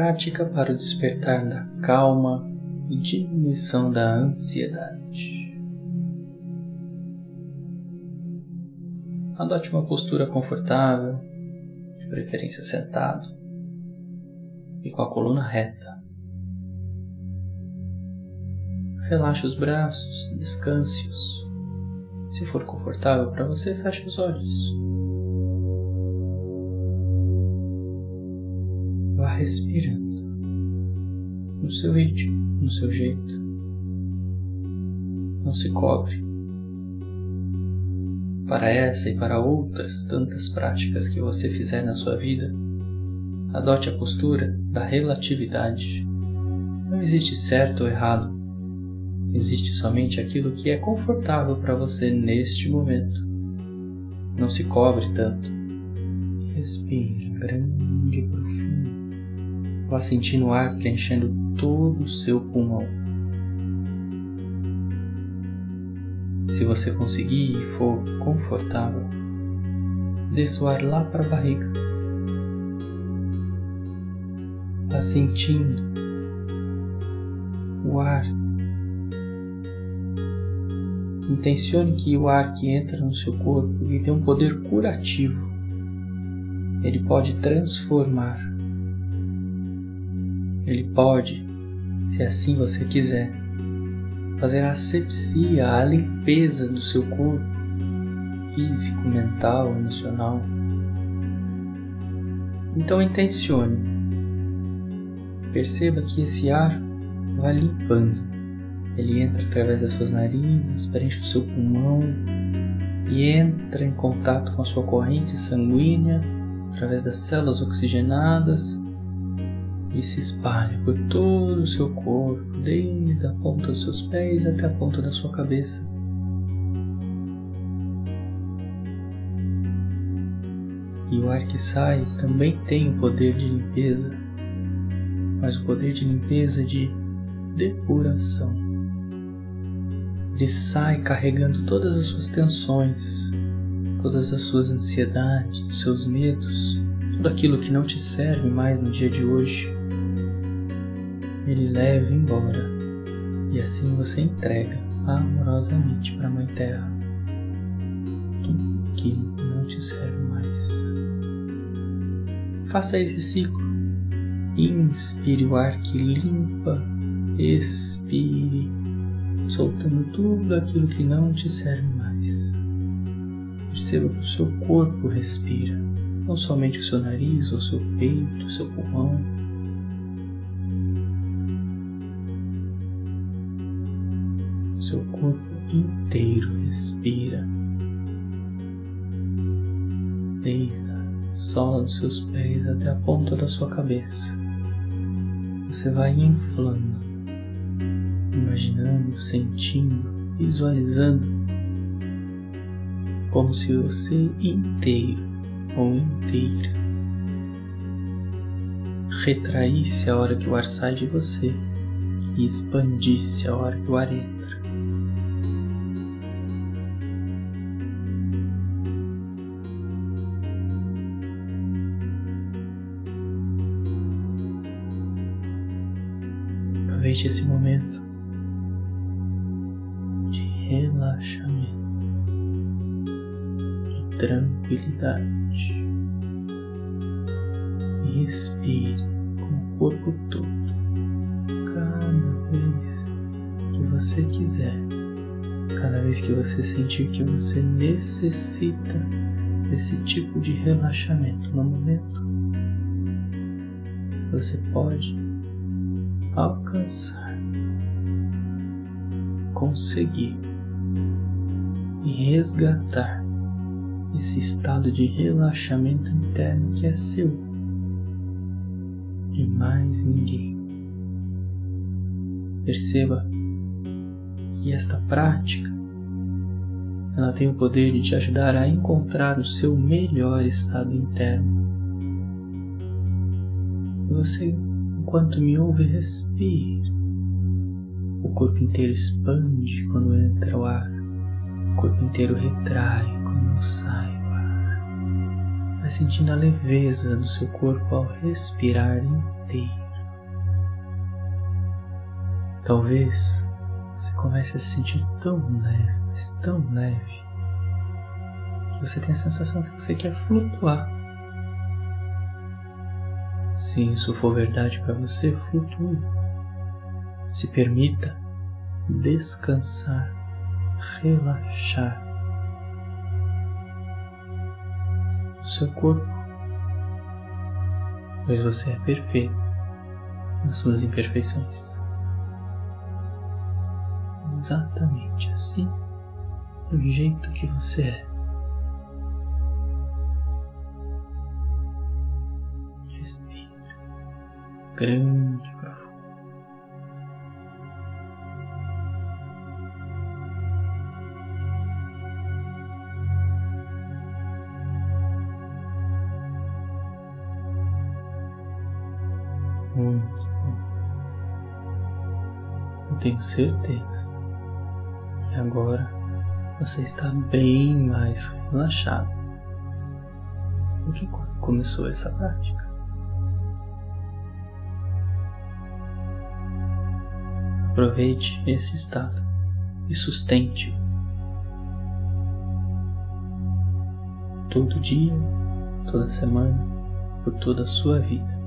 prática para o despertar da calma e diminuição da ansiedade. Adote uma postura confortável, de preferência sentado e com a coluna reta. Relaxe os braços, descanse-os. Se for confortável para você, feche os olhos. Respirando no seu ritmo, no seu jeito. Não se cobre. Para essa e para outras tantas práticas que você fizer na sua vida, adote a postura da relatividade. Não existe certo ou errado. Existe somente aquilo que é confortável para você neste momento. Não se cobre tanto. Respire grande e profundo. Vá sentindo o ar preenchendo todo o seu pulmão. Se você conseguir e for confortável, desça o ar lá para a barriga. Vá sentindo o ar Intencione que o ar que entra no seu corpo ele tem um poder curativo. Ele pode transformar. Ele pode, se assim você quiser, fazer a asepsia, a limpeza do seu corpo, físico, mental, emocional. Então intencione. Perceba que esse ar vai limpando ele entra através das suas narinas, preenche o seu pulmão e entra em contato com a sua corrente sanguínea através das células oxigenadas e se espalha por todo o seu corpo, desde a ponta dos seus pés até a ponta da sua cabeça. E o ar que sai também tem o poder de limpeza, mas o poder de limpeza de depuração ele sai carregando todas as suas tensões, todas as suas ansiedades, seus medos, tudo aquilo que não te serve mais no dia de hoje. Ele leva embora e assim você entrega amorosamente para a Mãe Terra tudo que não te serve mais. Faça esse ciclo. Inspire o ar que limpa, expire soltando tudo aquilo que não te serve mais. Perceba que o seu corpo respira, não somente o seu nariz, o seu peito, o seu pulmão. O seu corpo inteiro respira, desde a sola dos seus pés até a ponta da sua cabeça. Você vai inflando imaginando, sentindo, visualizando, como se você inteiro ou inteira retraísse a hora que o ar sai de você e expandisse a hora que o ar entra. Aproveite esse momento relaxamento e tranquilidade. E respire com o corpo todo, cada vez que você quiser, cada vez que você sentir que você necessita desse tipo de relaxamento. No momento, você pode alcançar, conseguir e resgatar esse estado de relaxamento interno que é seu, de mais ninguém. Perceba que esta prática ela tem o poder de te ajudar a encontrar o seu melhor estado interno. E você, enquanto me ouve, respire. O corpo inteiro expande quando entra o ar o corpo inteiro retrai quando sai o ar. Vai sentindo a leveza do seu corpo ao respirar inteiro. Talvez você comece a se sentir tão leve, mas tão leve, que você tem a sensação que você quer flutuar. Se isso for verdade para você, flutue. Se permita descansar, relaxar. O seu corpo, pois você é perfeito nas suas imperfeições. Exatamente assim, do jeito que você é. Respire grande Muito. Eu tenho certeza e agora você está bem mais relaxado do que quando começou essa prática. Aproveite esse estado e sustente-o todo dia, toda semana, por toda a sua vida.